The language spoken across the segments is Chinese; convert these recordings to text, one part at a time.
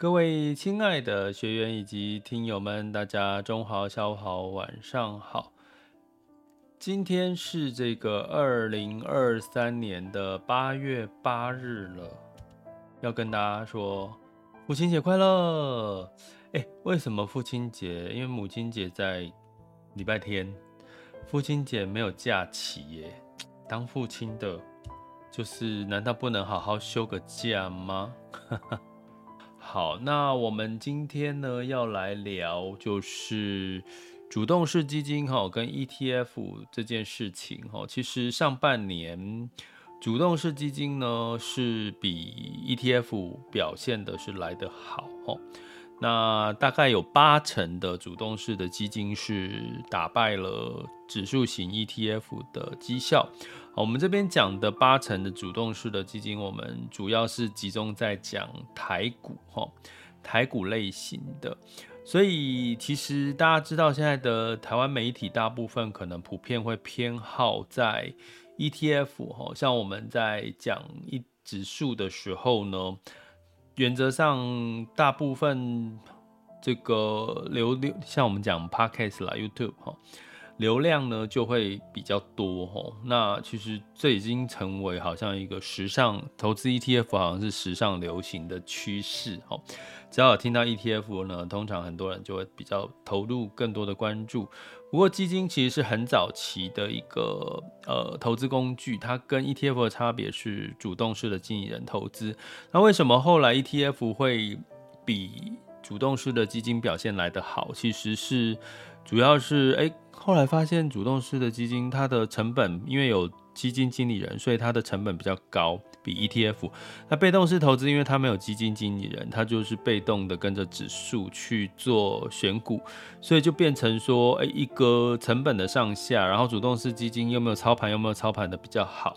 各位亲爱的学员以及听友们，大家中午好、下午好、晚上好。今天是这个二零二三年的八月八日了，要跟大家说父亲节快乐。哎，为什么父亲节？因为母亲节在礼拜天，父亲节没有假期耶。当父亲的，就是难道不能好好休个假吗？哈 哈好，那我们今天呢要来聊，就是主动式基金哈跟 ETF 这件事情哈。其实上半年主动式基金呢是比 ETF 表现的是来得好哈。那大概有八成的主动式的基金是打败了指数型 ETF 的绩效。我们这边讲的八成的主动式的基金，我们主要是集中在讲台股哈，台股类型的。所以其实大家知道，现在的台湾媒体大部分可能普遍会偏好在 ETF 哈，像我们在讲一指数的时候呢，原则上大部分这个流流，像我们讲 Podcast 啦、YouTube 哈。流量呢就会比较多吼，那其实这已经成为好像一个时尚投资 ETF，好像是时尚流行的趋势吼。只要有听到 ETF 呢，通常很多人就会比较投入更多的关注。不过基金其实是很早期的一个呃投资工具，它跟 ETF 的差别是主动式的经理人投资。那为什么后来 ETF 会比主动式的基金表现来得好？其实是主要是哎。后来发现，主动式的基金它的成本，因为有基金经理人，所以它的成本比较高，比 ETF。那被动式投资，因为它没有基金经理人，它就是被动的跟着指数去做选股，所以就变成说，哎，一个成本的上下，然后主动式基金又没有操盘，又没有操盘的比较好，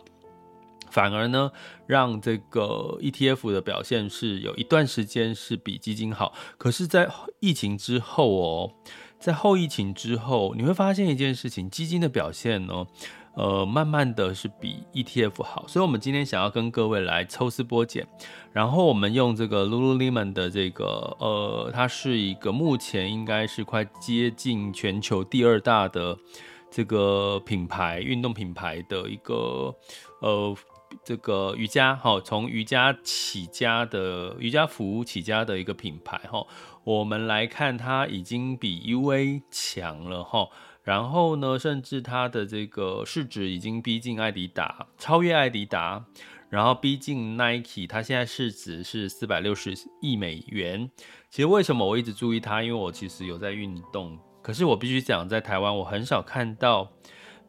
反而呢，让这个 ETF 的表现是有一段时间是比基金好。可是，在疫情之后哦。在后疫情之后，你会发现一件事情，基金的表现呢，呃，慢慢的是比 ETF 好。所以，我们今天想要跟各位来抽丝剥茧，然后我们用这个 Lululemon 的这个，呃，它是一个目前应该是快接近全球第二大的这个品牌，运动品牌的一个，呃。这个瑜伽哈，从瑜伽起家的瑜伽服起家的一个品牌哈，我们来看它已经比 UA 强了哈，然后呢，甚至它的这个市值已经逼近爱迪达，超越爱迪达，然后逼近 Nike，它现在市值是四百六十亿美元。其实为什么我一直注意它？因为我其实有在运动，可是我必须讲，在台湾我很少看到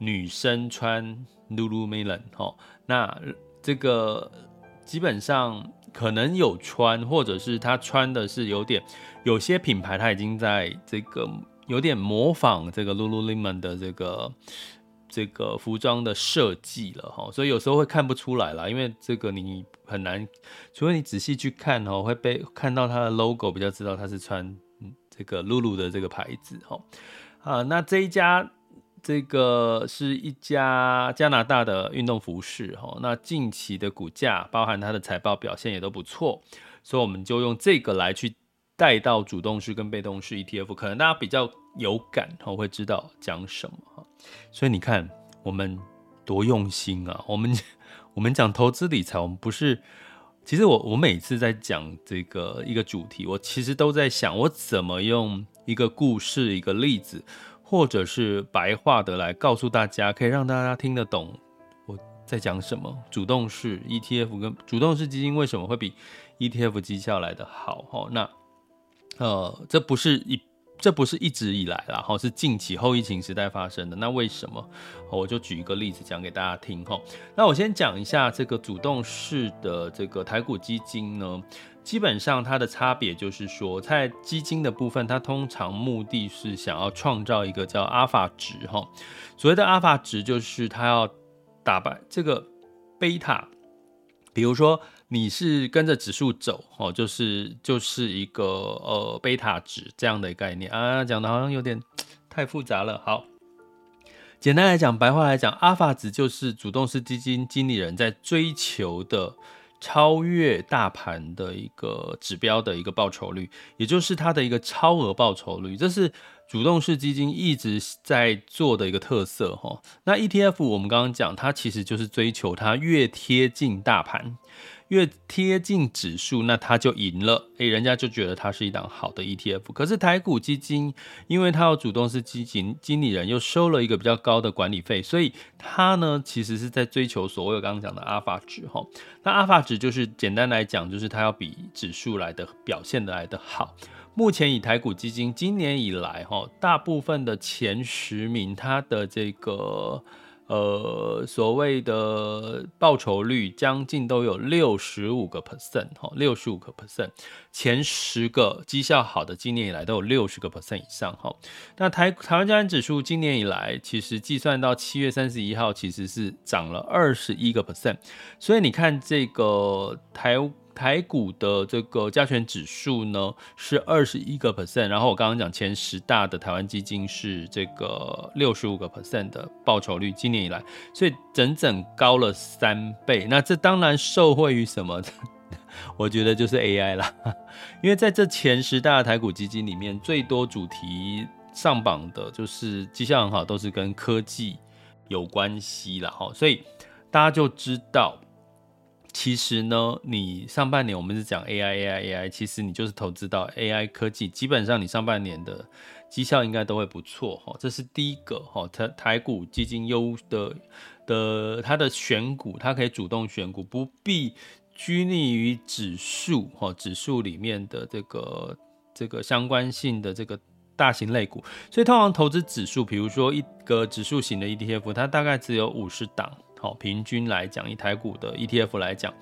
女生穿 Lululemon 哈。那这个基本上可能有穿，或者是她穿的是有点，有些品牌它已经在这个有点模仿这个 Lululemon 的这个这个服装的设计了哈，所以有时候会看不出来啦，因为这个你很难，除非你仔细去看哦，会被看到它的 logo 比较知道它是穿这个 Lulu 的这个牌子哈啊，那这一家。这个是一家加拿大的运动服饰哈，那近期的股价包含它的财报表现也都不错，所以我们就用这个来去带到主动式跟被动式 ETF，可能大家比较有感哈，会知道讲什么哈。所以你看我们多用心啊，我们 我们讲投资理财，我们不是，其实我我每次在讲这个一个主题，我其实都在想我怎么用一个故事一个例子。或者是白话的来告诉大家，可以让大家听得懂我在讲什么。主动式 ETF 跟主动式基金为什么会比 ETF 绩效来的好？哦，那呃，这不是一这不是一直以来啦，哈，是近期后疫情时代发生的。那为什么？我就举一个例子讲给大家听哈。那我先讲一下这个主动式的这个台股基金呢，基本上它的差别就是说，在基金的部分，它通常目的是想要创造一个叫阿法值哈。所谓的阿法值就是它要打败这个贝塔，比如说。你是跟着指数走哦，就是就是一个呃贝塔值这样的概念啊，讲的好像有点 太复杂了。好，简单来讲，白话来讲，阿法值就是主动式基金经理人在追求的超越大盘的一个指标的一个报酬率，也就是它的一个超额报酬率，这是。主动式基金一直在做的一个特色哈，那 ETF 我们刚刚讲，它其实就是追求它越贴近大盘，越贴近指数，那它就赢了，诶，人家就觉得它是一档好的 ETF。可是台股基金，因为它有主动式基金经理人又收了一个比较高的管理费，所以它呢其实是在追求所谓刚刚讲的阿法值哈。那阿法值就是简单来讲，就是它要比指数来的表现的来的好。目前以台股基金今年以来，哈，大部分的前十名，它的这个呃所谓的报酬率将近都有六十五个 percent，哈，六十五个 percent，前十个绩效好的今年以来都有六十个 percent 以上，哈。那台台湾加权指数今年以来，其实计算到七月三十一号，其实是涨了二十一个 percent，所以你看这个台。台股的这个加权指数呢是二十一个 percent，然后我刚刚讲前十大的台湾基金是这个六十五个 percent 的报酬率，今年以来，所以整整高了三倍。那这当然受惠于什么？我觉得就是 AI 啦，因为在这前十大的台股基金里面，最多主题上榜的就是绩效很好，都是跟科技有关系了哈，所以大家就知道。其实呢，你上半年我们是讲 AI AI AI，其实你就是投资到 AI 科技，基本上你上半年的绩效应该都会不错哈。这是第一个哈，台台股基金优的的它的选股，它可以主动选股，不必拘泥于指数哈，指数里面的这个这个相关性的这个大型类股。所以通常投资指数，比如说一个指数型的 ETF，它大概只有五十档。好，平均来讲，以台股的 ETF 来讲，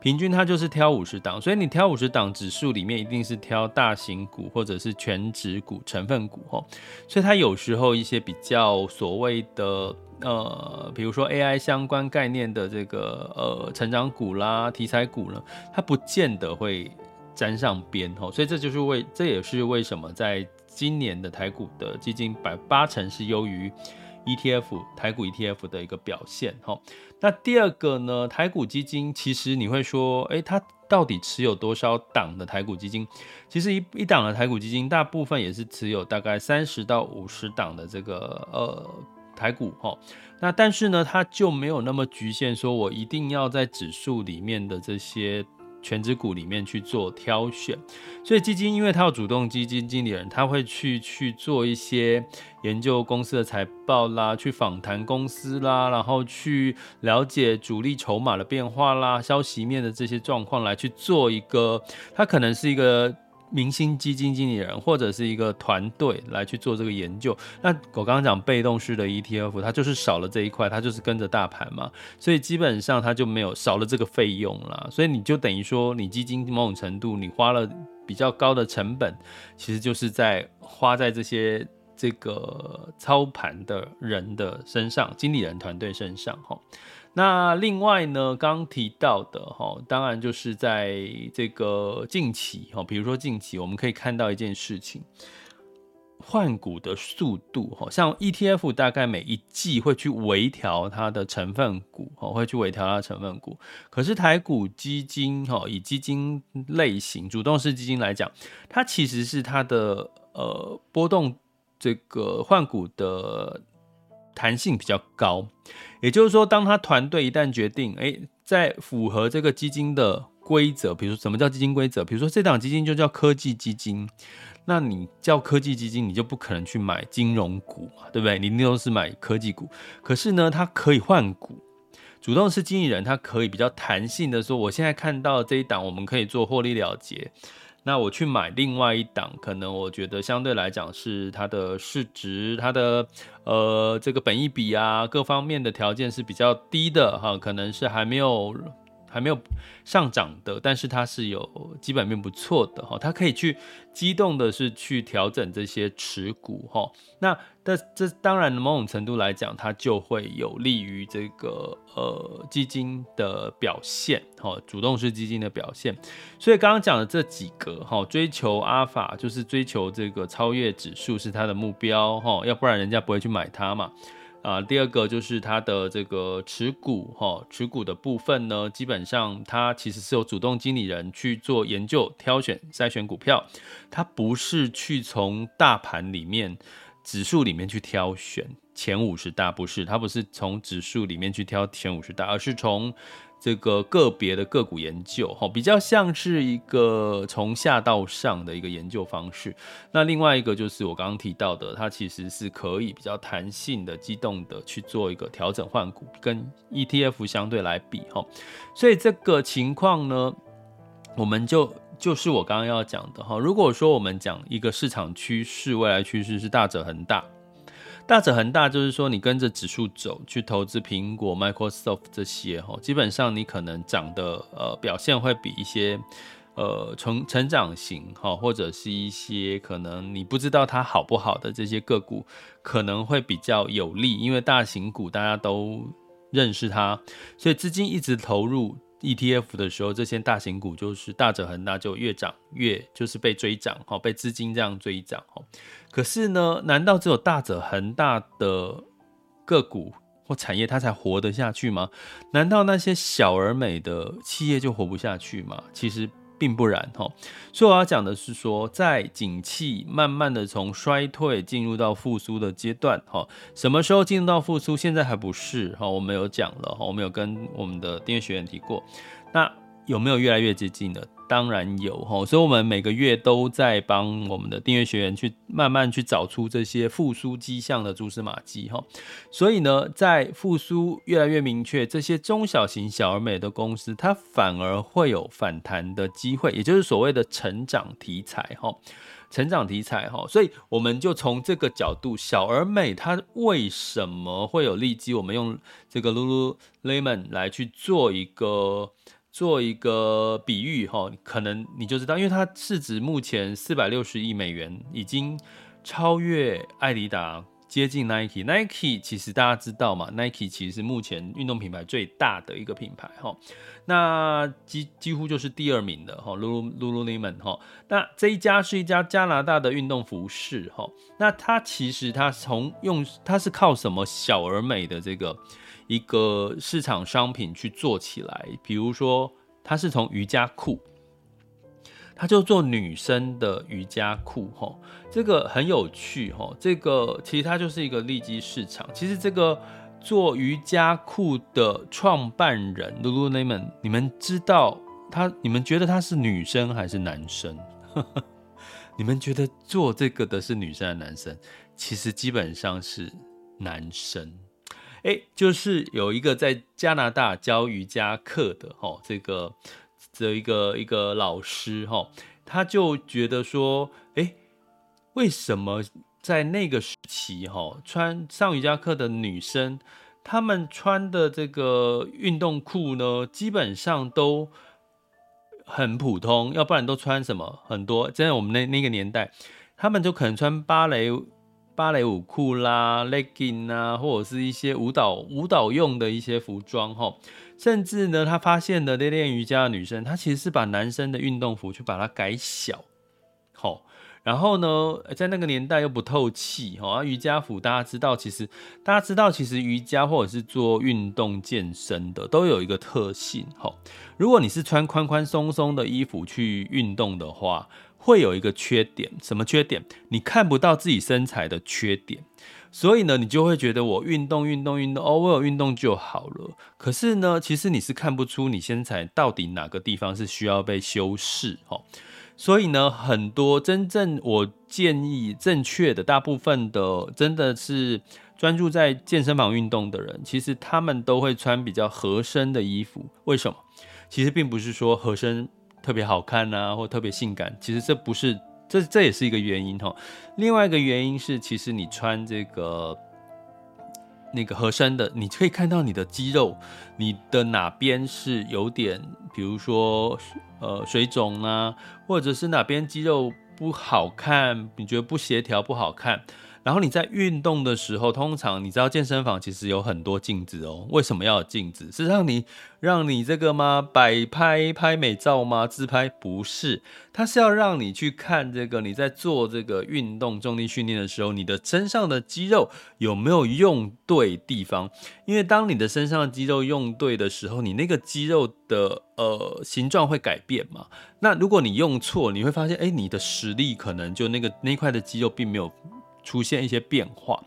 平均它就是挑五十档，所以你挑五十档指数里面，一定是挑大型股或者是全值股成分股哦。所以它有时候一些比较所谓的呃，比如说 AI 相关概念的这个呃成长股啦、题材股呢，它不见得会沾上边哈。所以这就是为，这也是为什么在今年的台股的基金百八成是优于。ETF 台股 ETF 的一个表现哈，那第二个呢，台股基金其实你会说，诶，它到底持有多少档的台股基金？其实一一档的台股基金，大部分也是持有大概三十到五十档的这个呃台股哈。那但是呢，它就没有那么局限，说我一定要在指数里面的这些。权值股里面去做挑选，所以基金因为它要主动基金经理人，他会去去做一些研究公司的财报啦，去访谈公司啦，然后去了解主力筹码的变化啦，消息面的这些状况来去做一个，它可能是一个。明星基金经理人或者是一个团队来去做这个研究。那我刚刚讲被动式的 ETF，它就是少了这一块，它就是跟着大盘嘛，所以基本上它就没有少了这个费用啦。所以你就等于说，你基金某种程度你花了比较高的成本，其实就是在花在这些这个操盘的人的身上，经理人团队身上哈。那另外呢，刚提到的哈，当然就是在这个近期哈，比如说近期我们可以看到一件事情，换股的速度哈，像 ETF 大概每一季会去微调它的成分股哈，会去微调它的成分股。可是台股基金哈，以基金类型主动式基金来讲，它其实是它的呃波动这个换股的。弹性比较高，也就是说，当他团队一旦决定，哎，在符合这个基金的规则，比如说什么叫基金规则？比如说这档基金就叫科技基金，那你叫科技基金，你就不可能去买金融股嘛，对不对？你一定都是买科技股。可是呢，它可以换股，主动式经理人，他可以比较弹性的说，我现在看到这一档，我们可以做获利了结。那我去买另外一档，可能我觉得相对来讲是它的市值、它的呃这个本益比啊各方面的条件是比较低的哈，可能是还没有。还没有上涨的，但是它是有基本面不错的哈，它可以去机动的是去调整这些持股哈。那这这当然某种程度来讲，它就会有利于这个呃基金的表现哈，主动式基金的表现。所以刚刚讲的这几个哈，追求阿法就是追求这个超越指数是它的目标哈，要不然人家不会去买它嘛。啊，第二个就是它的这个持股哈，持股的部分呢，基本上它其实是有主动经理人去做研究、挑选、筛选股票，它不是去从大盘里面、指数里面去挑选前五十大，不是，它不是从指数里面去挑前五十大，而是从。这个个别的个股研究，哈，比较像是一个从下到上的一个研究方式。那另外一个就是我刚刚提到的，它其实是可以比较弹性的、机动的去做一个调整换股，跟 ETF 相对来比，哈。所以这个情况呢，我们就就是我刚刚要讲的，哈。如果说我们讲一个市场趋势，未来趋势是大者恒大。大者恒大，就是说你跟着指数走，去投资苹果、Microsoft 这些哈，基本上你可能涨的呃表现会比一些呃成成长型哈，或者是一些可能你不知道它好不好的这些个股，可能会比较有利，因为大型股大家都认识它，所以资金一直投入。ETF 的时候，这些大型股就是大者恒大，就越涨越就是被追涨，哈，被资金这样追涨，哈。可是呢，难道只有大者恒大的个股或产业它才活得下去吗？难道那些小而美的企业就活不下去吗？其实。并不然哈，所以我要讲的是说，在景气慢慢的从衰退进入到复苏的阶段哈，什么时候进入到复苏？现在还不是哈，我们有讲了哈，我们有跟我们的订阅学员提过，那有没有越来越接近的？当然有哈，所以我们每个月都在帮我们的订阅学员去慢慢去找出这些复苏迹象的蛛丝马迹哈。所以呢，在复苏越来越明确，这些中小型小而美的公司，它反而会有反弹的机会，也就是所谓的成长题材哈。成长题材哈，所以我们就从这个角度，小而美它为什么会有利基？我们用这个 Lululemon 来去做一个。做一个比喻哈，可能你就知道，因为它市值目前四百六十亿美元，已经超越艾迪达，接近 Nike。Nike 其实大家知道嘛，Nike 其实是目前运动品牌最大的一个品牌哈，那几几乎就是第二名的哈，Lulu Lululemon 哈。那这一家是一家加拿大的运动服饰哈，那它其实它从用它是靠什么小而美的这个。一个市场商品去做起来，比如说，它是从瑜伽裤，它就做女生的瑜伽裤，哈，这个很有趣，哈，这个其实它就是一个利基市场。其实这个做瑜伽裤的创办人 Lululemon，你们知道他？你们觉得他是女生还是男生？你们觉得做这个的是女生还是男生？其实基本上是男生。哎，就是有一个在加拿大教瑜伽课的哈，这个这一个一个老师哈，他就觉得说，哎，为什么在那个时期哈，穿上瑜伽课的女生，她们穿的这个运动裤呢，基本上都很普通，要不然都穿什么很多，在我们那那个年代，他们就可能穿芭蕾。芭蕾舞裤啦、legging 啊，或者是一些舞蹈舞蹈用的一些服装哈，甚至呢，他发现的练练瑜伽的女生，她其实是把男生的运动服去把它改小，好，然后呢，在那个年代又不透气哈，瑜伽服大家知道，其实大家知道，其实瑜伽或者是做运动健身的都有一个特性哈，如果你是穿宽宽松松的衣服去运动的话。会有一个缺点，什么缺点？你看不到自己身材的缺点，所以呢，你就会觉得我运动运动运动，哦，我有运动就好了。可是呢，其实你是看不出你身材到底哪个地方是需要被修饰哦。所以呢，很多真正我建议正确的，大部分的真的是专注在健身房运动的人，其实他们都会穿比较合身的衣服。为什么？其实并不是说合身。特别好看啊，或特别性感。其实这不是，这这也是一个原因哈。另外一个原因是，其实你穿这个那个合身的，你可以看到你的肌肉，你的哪边是有点，比如说呃水肿啊，或者是哪边肌肉不好看，你觉得不协调不好看。然后你在运动的时候，通常你知道健身房其实有很多镜子哦。为什么要有镜子？是让你让你这个吗？摆拍拍美照吗？自拍？不是，它是要让你去看这个你在做这个运动重力训练的时候，你的身上的肌肉有没有用对地方？因为当你的身上的肌肉用对的时候，你那个肌肉的呃形状会改变嘛。那如果你用错，你会发现，哎，你的实力可能就那个那块的肌肉并没有。出现一些变化，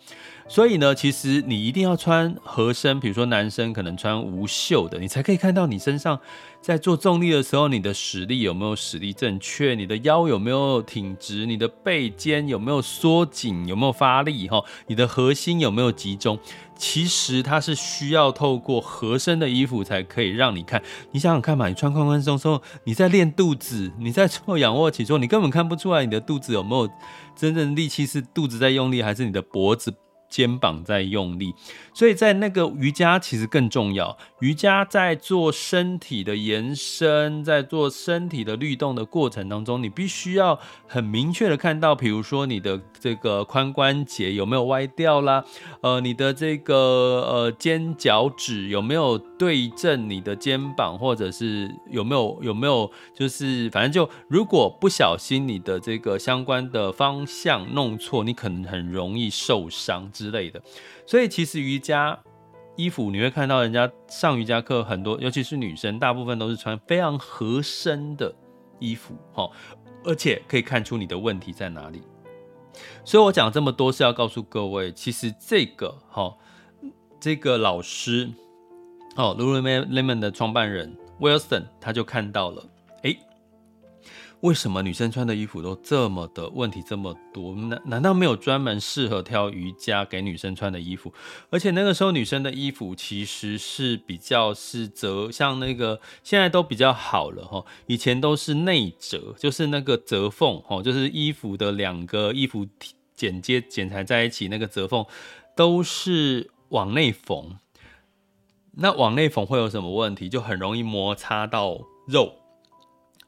所以呢，其实你一定要穿合身，比如说男生可能穿无袖的，你才可以看到你身上在做重力的时候，你的实力有没有实力正确，你的腰有没有挺直，你的背肩有没有缩紧，有没有发力哈，你的核心有没有集中。其实它是需要透过合身的衣服才可以让你看。你想想看嘛，你穿宽宽松松，你在练肚子，你在做仰卧起坐，你根本看不出来你的肚子有没有真正力气，是肚子在用力，还是你的脖子，肩膀在用力，所以在那个瑜伽其实更重要。瑜伽在做身体的延伸，在做身体的律动的过程当中，你必须要很明确的看到，比如说你的这个髋关节有没有歪掉啦，呃，你的这个呃肩脚趾有没有对正你的肩膀，或者是有没有有没有就是反正就如果不小心你的这个相关的方向弄错，你可能很容易受伤。之类的，所以其实瑜伽衣服你会看到人家上瑜伽课很多，尤其是女生，大部分都是穿非常合身的衣服，哈，而且可以看出你的问题在哪里。所以我讲这么多是要告诉各位，其实这个哈，这个老师哦，Lululemon 的创办人 Wilson 他就看到了。哎为什么女生穿的衣服都这么的问题这么多？难难道没有专门适合挑瑜伽给女生穿的衣服？而且那个时候女生的衣服其实是比较是折，像那个现在都比较好了哈。以前都是内折，就是那个折缝哈，就是衣服的两个衣服剪接剪裁在一起，那个折缝都是往内缝。那往内缝会有什么问题？就很容易摩擦到肉。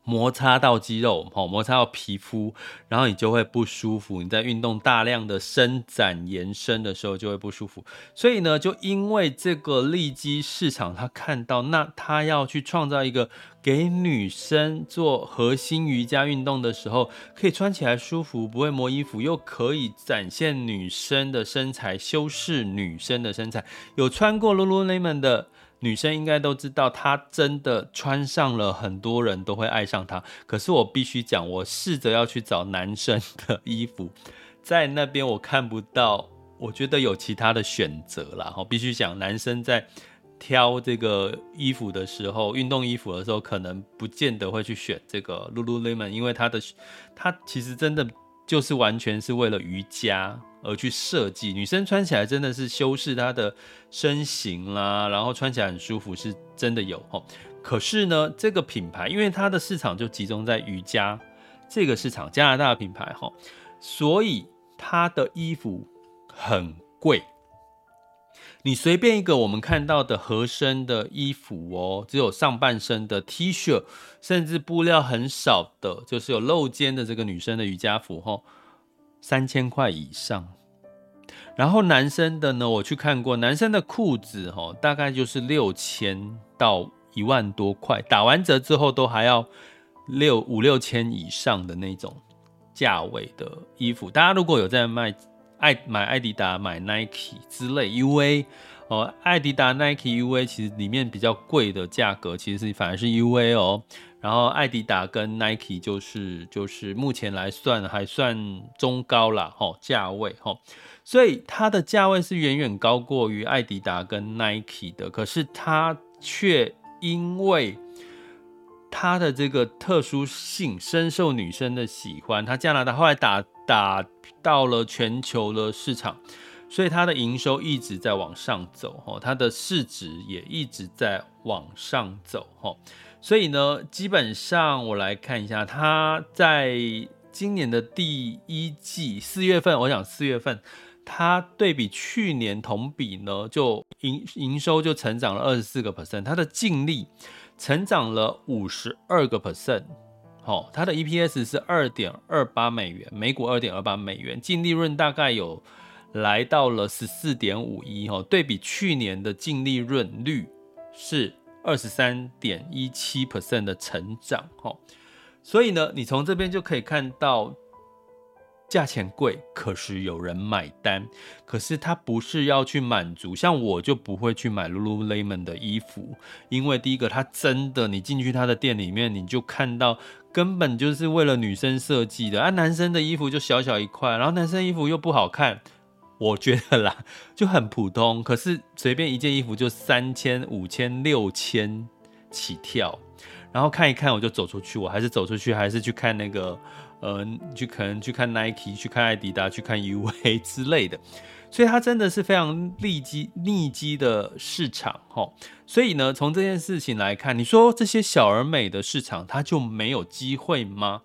摩擦到肌肉，好，摩擦到皮肤，然后你就会不舒服。你在运动大量的伸展延伸的时候就会不舒服。所以呢，就因为这个利基市场，他看到，那他要去创造一个给女生做核心瑜伽运动的时候，可以穿起来舒服，不会磨衣服，又可以展现女生的身材，修饰女生的身材。有穿过 Lululemon 的。女生应该都知道，她真的穿上了，很多人都会爱上她。可是我必须讲，我试着要去找男生的衣服，在那边我看不到，我觉得有其他的选择啦。我必须讲，男生在挑这个衣服的时候，运动衣服的时候，可能不见得会去选这个 Lululemon，因为它的它其实真的就是完全是为了瑜伽。而去设计，女生穿起来真的是修饰她的身形啦，然后穿起来很舒服，是真的有哦。可是呢，这个品牌因为它的市场就集中在瑜伽这个市场，加拿大的品牌哈，所以它的衣服很贵。你随便一个我们看到的合身的衣服哦，只有上半身的 T 恤，甚至布料很少的，就是有露肩的这个女生的瑜伽服哈。三千块以上，然后男生的呢，我去看过，男生的裤子哈，大概就是六千到一万多块，打完折之后都还要六五六千以上的那种价位的衣服。大家如果有在卖爱买爱迪达、买 Nike 之类 UA 哦，爱迪达、Nike、UA 其实里面比较贵的价格，其实是反而是 UA 哦。然后，爱迪达跟 Nike 就是就是目前来算还算中高啦，吼，价位吼，所以它的价位是远远高过于爱迪达跟 Nike 的。可是它却因为它的这个特殊性深受女生的喜欢，它加拿大后来打打到了全球的市场，所以它的营收一直在往上走，吼，它的市值也一直在往上走哈。所以呢，基本上我来看一下，它在今年的第一季四月份，我想四月份。它对比去年同比呢，就营营收就成长了二十四个 percent，它的净利成长了五十二个 percent，哦，它的 EPS 是二点二八美元，每股二点二八美元，净利润大概有来到了十四点五一，哦，对比去年的净利润率是二十三点一七 percent 的成长，哈，所以呢，你从这边就可以看到。价钱贵，可是有人买单。可是他不是要去满足，像我就不会去买 Lululemon 的衣服，因为第一个，它真的，你进去他的店里面，你就看到根本就是为了女生设计的啊，男生的衣服就小小一块，然后男生衣服又不好看，我觉得啦就很普通。可是随便一件衣服就三千、五千、六千起跳，然后看一看我就走出去，我还是走出去，还是去看那个。呃，去可能去看 Nike，去看艾迪达，去看 UA 之类的，所以它真的是非常利基利基的市场哈。所以呢，从这件事情来看，你说这些小而美的市场，它就没有机会吗？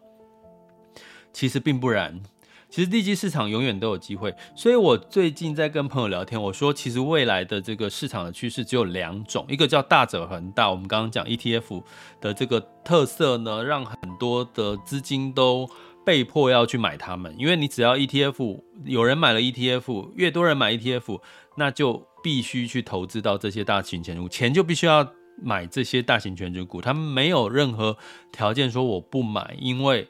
其实并不然，其实地基市场永远都有机会。所以我最近在跟朋友聊天，我说，其实未来的这个市场的趋势只有两种，一个叫大者恒大。我们刚刚讲 ETF 的这个特色呢，让很多的资金都被迫要去买它们，因为你只要 ETF 有人买了 ETF，越多人买 ETF，那就必须去投资到这些大型权重股，钱就必须要买这些大型权重股。他们没有任何条件说我不买，因为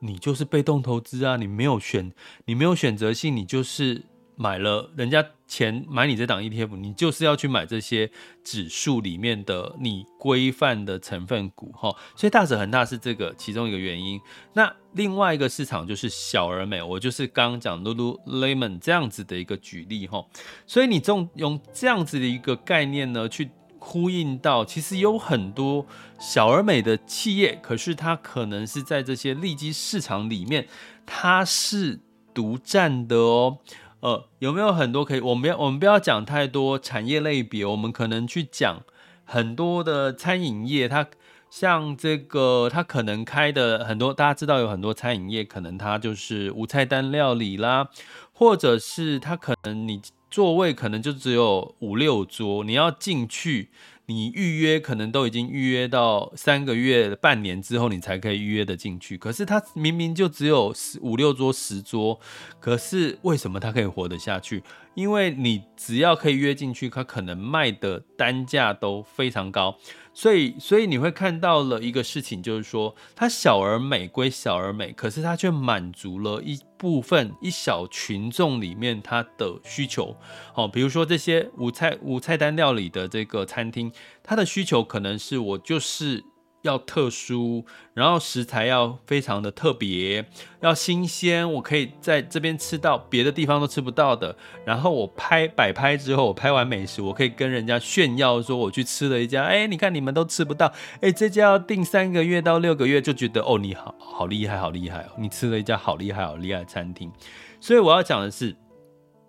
你就是被动投资啊，你没有选，你没有选择性，你就是。买了人家钱买你这档 ETF，你就是要去买这些指数里面的你规范的成分股哈，所以大者恒大是这个其中一个原因。那另外一个市场就是小而美，我就是刚刚讲 Lululemon 这样子的一个举例哈。所以你用用这样子的一个概念呢，去呼应到其实有很多小而美的企业，可是它可能是在这些利基市场里面，它是独占的哦。呃，有没有很多可以？我们要，我们不要讲太多产业类别，我们可能去讲很多的餐饮业，它像这个，它可能开的很多，大家知道有很多餐饮业，可能它就是无菜单料理啦，或者是它可能你座位可能就只有五六桌，你要进去。你预约可能都已经预约到三个月、半年之后，你才可以预约的进去。可是它明明就只有十五六桌、十桌，可是为什么它可以活得下去？因为你只要可以约进去，它可能卖的单价都非常高。所以，所以你会看到了一个事情，就是说，它小而美归小而美，可是它却满足了一部分一小群众里面它的需求。哦，比如说这些无菜无菜单料理的这个餐厅，它的需求可能是我就是。要特殊，然后食材要非常的特别，要新鲜，我可以在这边吃到别的地方都吃不到的。然后我拍摆拍之后，我拍完美食，我可以跟人家炫耀说我去吃了一家，哎，你看你们都吃不到，哎，这家要订三个月到六个月就觉得哦，你好好厉害，好厉害哦，你吃了一家好厉害，好厉害餐厅。所以我要讲的是，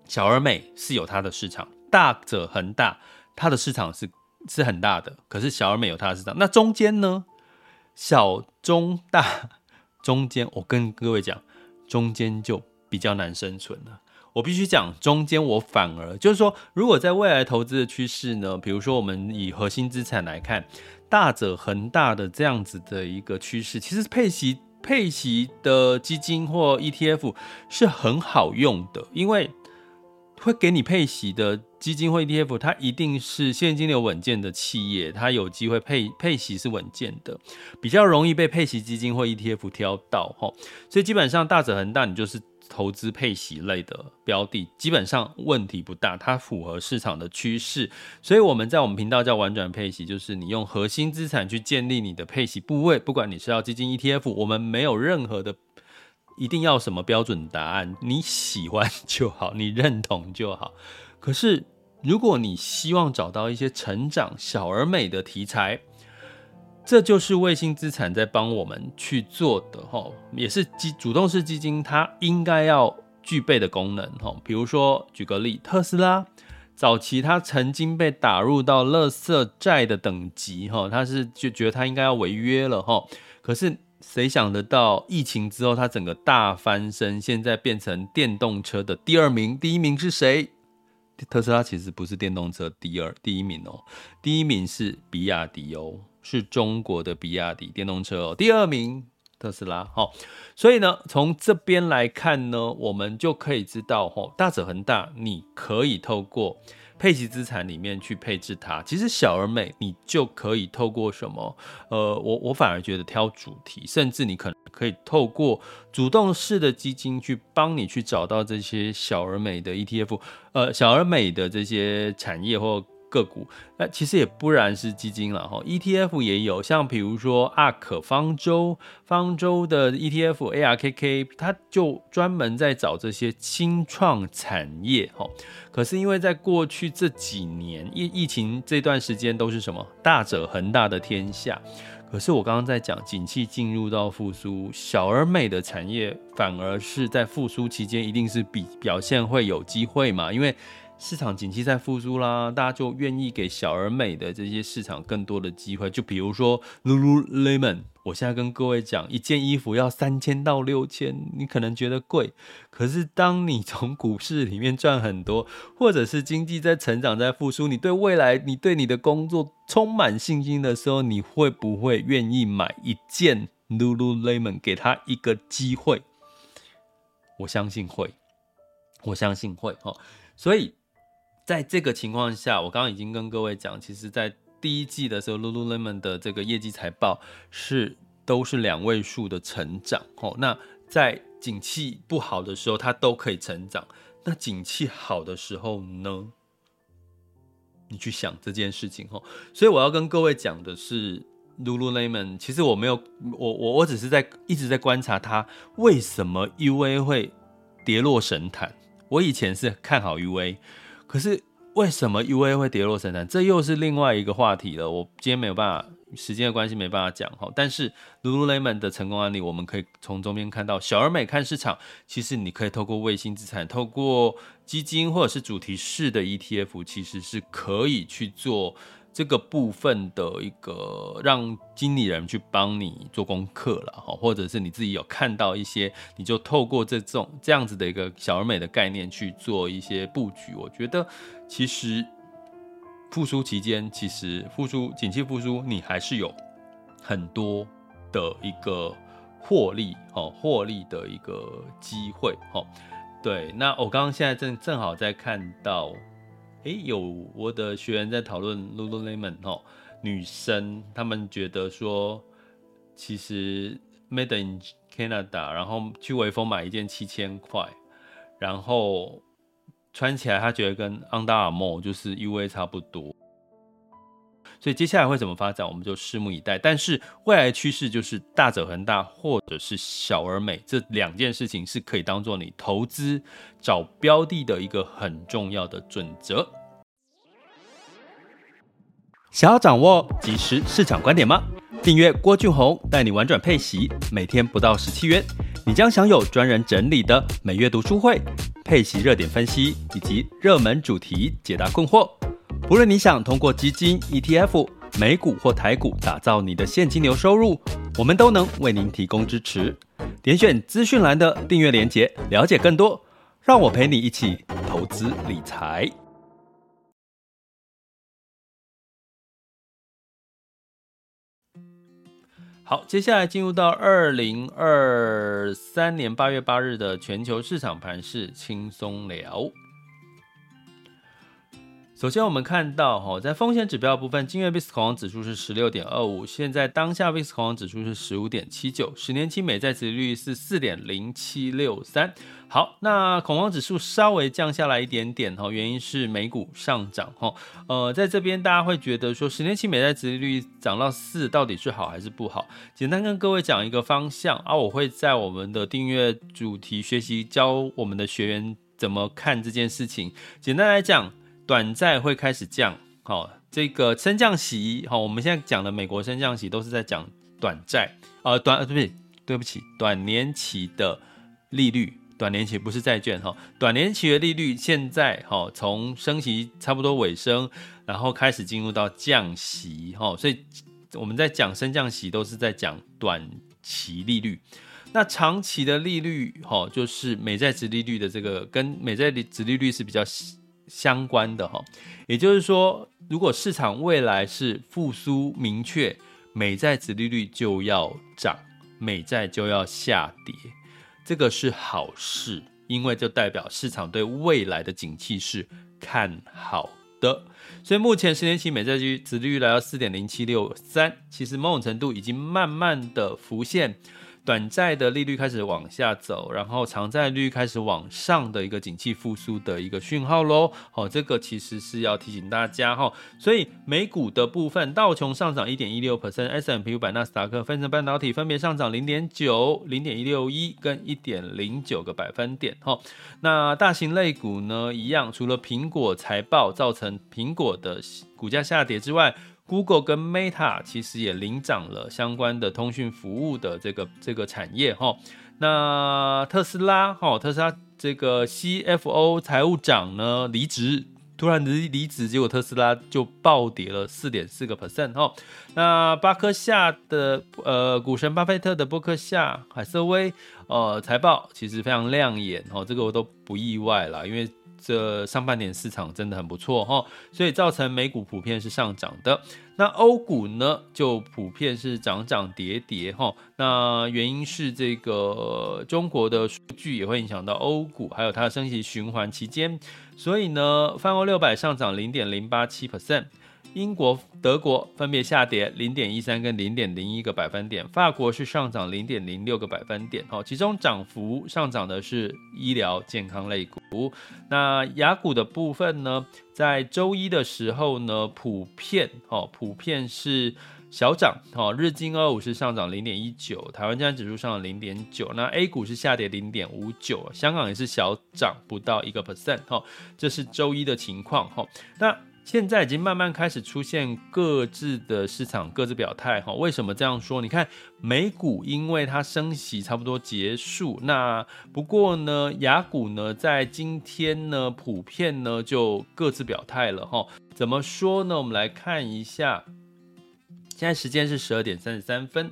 小而美是有它的市场，大者恒大，它的市场是。是很大的，可是小而美有它的市场。那中间呢？小、中、大，中间我跟各位讲，中间就比较难生存了。我必须讲，中间我反而就是说，如果在未来投资的趋势呢，比如说我们以核心资产来看，大者恒大的这样子的一个趋势，其实配息配息的基金或 ETF 是很好用的，因为会给你配息的。基金或 ETF，它一定是现金流稳健的企业，它有机会配配息是稳健的，比较容易被配息基金或 ETF 挑到哈。所以基本上大者恒大，你就是投资配息类的标的，基本上问题不大，它符合市场的趋势。所以我们在我们频道叫玩转配息，就是你用核心资产去建立你的配息部位，不管你是要基金 ETF，我们没有任何的一定要什么标准答案，你喜欢就好，你认同就好。可是。如果你希望找到一些成长小而美的题材，这就是卫星资产在帮我们去做的哈，也是基主动式基金它应该要具备的功能哈。比如说，举个例，特斯拉早期它曾经被打入到垃圾债的等级，哈，他是就觉得他应该要违约了，哈。可是谁想得到疫情之后，它整个大翻身，现在变成电动车的第二名，第一名是谁？特斯拉其实不是电动车第二第一名哦，第一名是比亚迪哦，是中国的比亚迪电动车哦，第二名特斯拉。哦，所以呢，从这边来看呢，我们就可以知道，吼，大者恒大，你可以透过。配息资产里面去配置它，其实小而美，你就可以透过什么？呃，我我反而觉得挑主题，甚至你可能可以透过主动式的基金去帮你去找到这些小而美的 ETF，呃，小而美的这些产业或。个股，那其实也不然是基金了哈，ETF 也有，像比如说 ARK 方舟，方舟的 ETF ARKK，它就专门在找这些新创产业哈。可是因为在过去这几年疫疫情这段时间都是什么大者恒大的天下，可是我刚刚在讲景气进入到复苏，小而美的产业反而是在复苏期间一定是比表现会有机会嘛，因为。市场景气在复苏啦，大家就愿意给小而美的这些市场更多的机会。就比如说 Lululemon，我现在跟各位讲，一件衣服要三千到六千，你可能觉得贵，可是当你从股市里面赚很多，或者是经济在成长在复苏，你对未来，你对你的工作充满信心的时候，你会不会愿意买一件 Lululemon，给他一个机会？我相信会，我相信会哦，所以。在这个情况下，我刚刚已经跟各位讲，其实，在第一季的时候，Lululemon 的这个业绩财报是都是两位数的成长。哦，那在景气不好的时候，它都可以成长。那景气好的时候呢？你去想这件事情。哦，所以我要跟各位讲的是，Lululemon，其实我没有，我我我只是在一直在观察它为什么 UA 会跌落神坛。我以前是看好 UA。可是为什么 UA 会跌落神坛？这又是另外一个话题了。我今天没有办法，时间的关系没办法讲哈。但是 Lululemon 的成功案例，我们可以从中间看到，小而美看市场，其实你可以透过卫星资产，透过基金或者是主题式的 ETF，其实是可以去做。这个部分的一个让经理人去帮你做功课了哈，或者是你自己有看到一些，你就透过这种这样子的一个小而美的概念去做一些布局。我觉得其实复苏期间，其实复苏景气复苏，你还是有很多的一个获利哦，获利的一个机会哈。对，那我刚刚现在正正好在看到。诶，有我的学员在讨论 Lululemon 哦，女生她们觉得说，其实 Made in Canada，然后去微风买一件七千块，然后穿起来她觉得跟 Under Armour 就是 UA 差不多，所以接下来会怎么发展，我们就拭目以待。但是未来趋势就是大者恒大，或者是小而美，这两件事情是可以当做你投资找标的的一个很重要的准则。想要掌握即时市场观点吗？订阅郭俊宏带你玩转配息，每天不到十七元，你将享有专人整理的每月读书会、配息热点分析以及热门主题解答困惑。不论你想通过基金、ETF、美股或台股打造你的现金流收入，我们都能为您提供支持。点选资讯栏的订阅链接，了解更多。让我陪你一起投资理财。好，接下来进入到二零二三年八月八日的全球市场盘势轻松聊。首先，我们看到哈，在风险指标部分，今日 VIX 恐慌指数是十六点二五，现在当下 VIX 恐慌指数是十五点七九，十年期美债殖利率是四点零七六三。好，那恐慌指数稍微降下来一点点哈，原因是美股上涨哈。呃，在这边大家会觉得说，十年期美债殖利率涨到四，到底是好还是不好？简单跟各位讲一个方向啊，我会在我们的订阅主题学习教我们的学员怎么看这件事情。简单来讲。短债会开始降，好，这个升降息，好，我们现在讲的美国升降息都是在讲短债，呃，短，对不起，对不起，短年期的利率短年期不是债券哈，短年期的利率现在哈从升息差不多尾声，然后开始进入到降息哈，所以我们在讲升降息都是在讲短期利率。那长期的利率哈，就是美债殖利率的这个跟美债殖利率是比较相关的哈，也就是说，如果市场未来是复苏明确，美债殖利率就要涨，美债就要下跌。这个是好事，因为就代表市场对未来的景气是看好的。所以目前十年期美债殖殖利率来到四点零七六三，其实某种程度已经慢慢的浮现。短债的利率开始往下走，然后长债率开始往上的一个景气复苏的一个讯号喽。好，这个其实是要提醒大家哈。所以美股的部分，道琼上涨一点一六 percent，S&P 五百、纳斯达克、分成半导体分别上涨零点九、零点一六一跟一点零九个百分点。哈，那大型类股呢，一样，除了苹果财报造成苹果的股价下跌之外，Google 跟 Meta 其实也领涨了相关的通讯服务的这个这个产业哈。那特斯拉哈，特斯拉这个 CFO 财务长呢离职，突然离离职，结果特斯拉就暴跌了四点四个 percent 哈。那巴克夏的呃股神巴菲特的伯克夏海瑟威呃财报其实非常亮眼哦，这个我都不意外啦，因为。这上半年市场真的很不错哈，所以造成美股普遍是上涨的。那欧股呢，就普遍是涨涨跌跌哈。那原因是这个中国的数据也会影响到欧股，还有它的升息循环期间，所以呢，泛欧六百上涨零点零八七 percent。英国、德国分别下跌零点一三跟零点零一个百分点，法国是上涨零点零六个百分点。哦，其中涨幅上涨的是医疗健康类股。那雅股的部分呢，在周一的时候呢，普遍哦，普遍是小涨。哦，日经二五是上涨零点一九，台湾加指数上涨零点九。那 A 股是下跌零点五九，香港也是小涨不到一个 percent。哦，这是周一的情况。哈，那。现在已经慢慢开始出现各自的市场各自表态哈，为什么这样说？你看美股，因为它升息差不多结束，那不过呢，雅股呢在今天呢普遍呢就各自表态了哈。怎么说呢？我们来看一下，现在时间是十二点三十三分。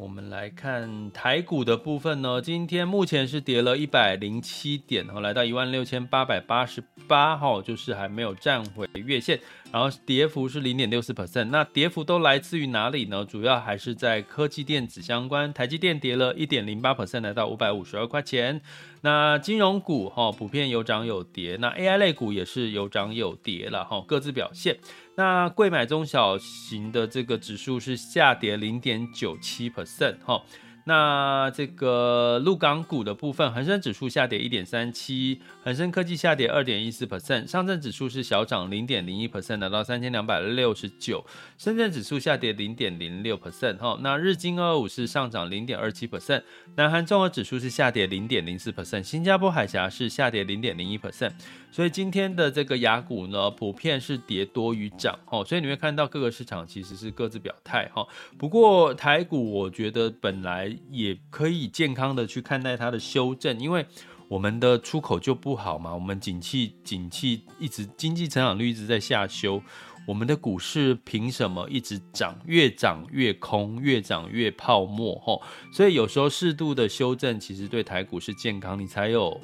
我们来看台股的部分呢，今天目前是跌了一百零七点，然后来到一万六千八百八十八号，就是还没有站回月线，然后跌幅是零点六四 percent。那跌幅都来自于哪里呢？主要还是在科技电子相关，台积电跌了一点零八 percent，来到五百五十二块钱。那金融股哈，普遍有涨有跌，那 AI 类股也是有涨有跌了哈，各自表现。那贵买中小型的这个指数是下跌零点九七 percent 哈。那这个陆港股的部分，恒生指数下跌一点三七，恒生科技下跌二点一四 percent，上证指数是小涨零点零一 percent，来到三千两百六十九，深圳指数下跌零点零六 percent 哈。那日经二二五是上涨零点二七 percent，南韩综合指数是下跌零点零四 percent，新加坡海峡是下跌零点零一 percent。所以今天的这个雅股呢，普遍是跌多于涨哈。所以你会看到各个市场其实是各自表态哈。不过台股我觉得本来。也可以健康的去看待它的修正，因为我们的出口就不好嘛，我们景气景气一直经济成长率一直在下修，我们的股市凭什么一直涨？越涨越空，越涨越泡沫吼，所以有时候适度的修正其实对台股是健康，你才有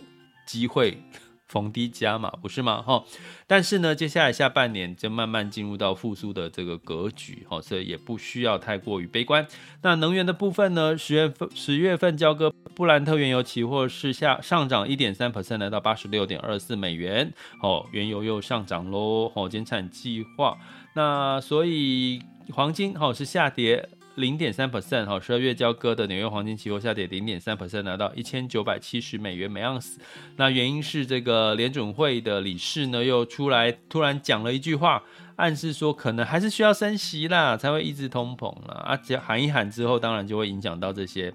机会。逢低加码，不是吗？哈，但是呢，接下来下半年就慢慢进入到复苏的这个格局，哈，所以也不需要太过于悲观。那能源的部分呢？十月份十月份交割布兰特原油期货是下上涨一点三 percent，来到八十六点二四美元。哦，原油又上涨喽。哦，减产计划。那所以黄金哦是下跌。零点三 percent 哈，十二月交割的纽约黄金期货下跌零点三 percent，来到一千九百七十美元每盎司。那原因是这个联准会的理事呢又出来突然讲了一句话，暗示说可能还是需要升息啦，才会抑制通膨啦。啊，只要喊一喊之后，当然就会影响到这些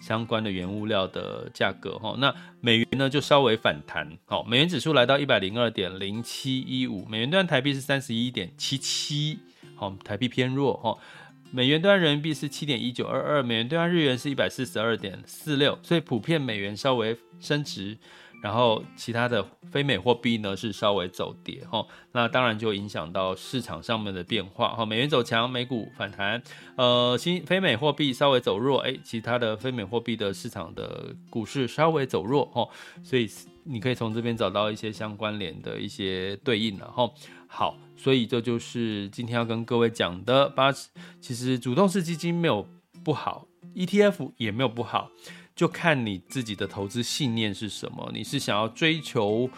相关的原物料的价格哈。那美元呢就稍微反弹，好，美元指数来到一百零二点零七一五，美元兑台币是三十一点七七，好，台币偏弱哈。美元兑换人民币是七点一九二二，美元兑换日元是一百四十二点四六，所以普遍美元稍微升值。然后其他的非美货币呢是稍微走跌哈，那当然就影响到市场上面的变化哈。美元走强，美股反弹，呃，新非美货币稍微走弱，哎，其他的非美货币的市场的股市稍微走弱哈，所以你可以从这边找到一些相关联的一些对应了哈。好，所以这就是今天要跟各位讲的八，其实主动式基金没有不好，ETF 也没有不好。就看你自己的投资信念是什么，你是想要追求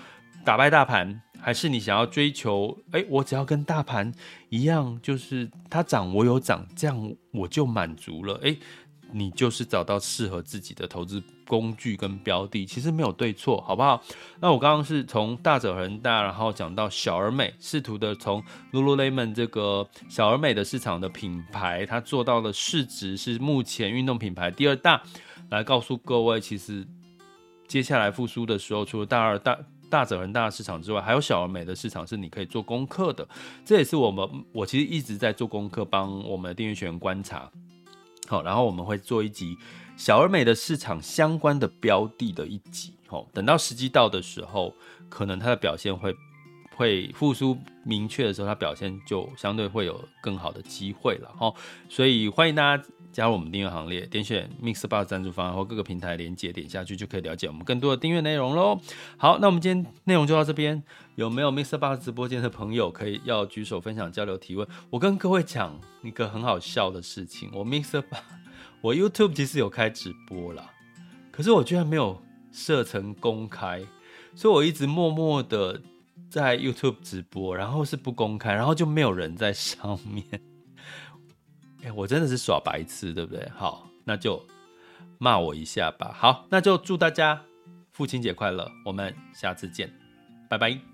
打败大盘，还是你想要追求，哎，我只要跟大盘一样，就是它涨我有涨，这样我就满足了。哎，你就是找到适合自己的投资工具跟标的，其实没有对错，好不好？那我刚刚是从大者恒大，然后讲到小而美，试图的从 Lululemon 这个小而美的市场的品牌，它做到的市值是目前运动品牌第二大。来告诉各位，其实接下来复苏的时候，除了大二大大者恒大的市场之外，还有小而美的市场是你可以做功课的。这也是我们我其实一直在做功课，帮我们的订阅学员观察。好，然后我们会做一集小而美的市场相关的标的的一集。吼，等到时机到的时候，可能它的表现会会复苏明确的时候，它表现就相对会有更好的机会了。哈，所以欢迎大家。加入我们订阅行列，点选 MixerBox 赞助方案或各个平台连结，点下去就可以了解我们更多的订阅内容喽。好，那我们今天内容就到这边。有没有 MixerBox 直播间的朋友可以要举手分享、交流、提问？我跟各位讲一个很好笑的事情，我 MixerBox，我 YouTube 其实有开直播啦，可是我居然没有设成公开，所以我一直默默的在 YouTube 直播，然后是不公开，然后就没有人在上面。哎、我真的是耍白痴，对不对？好，那就骂我一下吧。好，那就祝大家父亲节快乐，我们下次见，拜拜。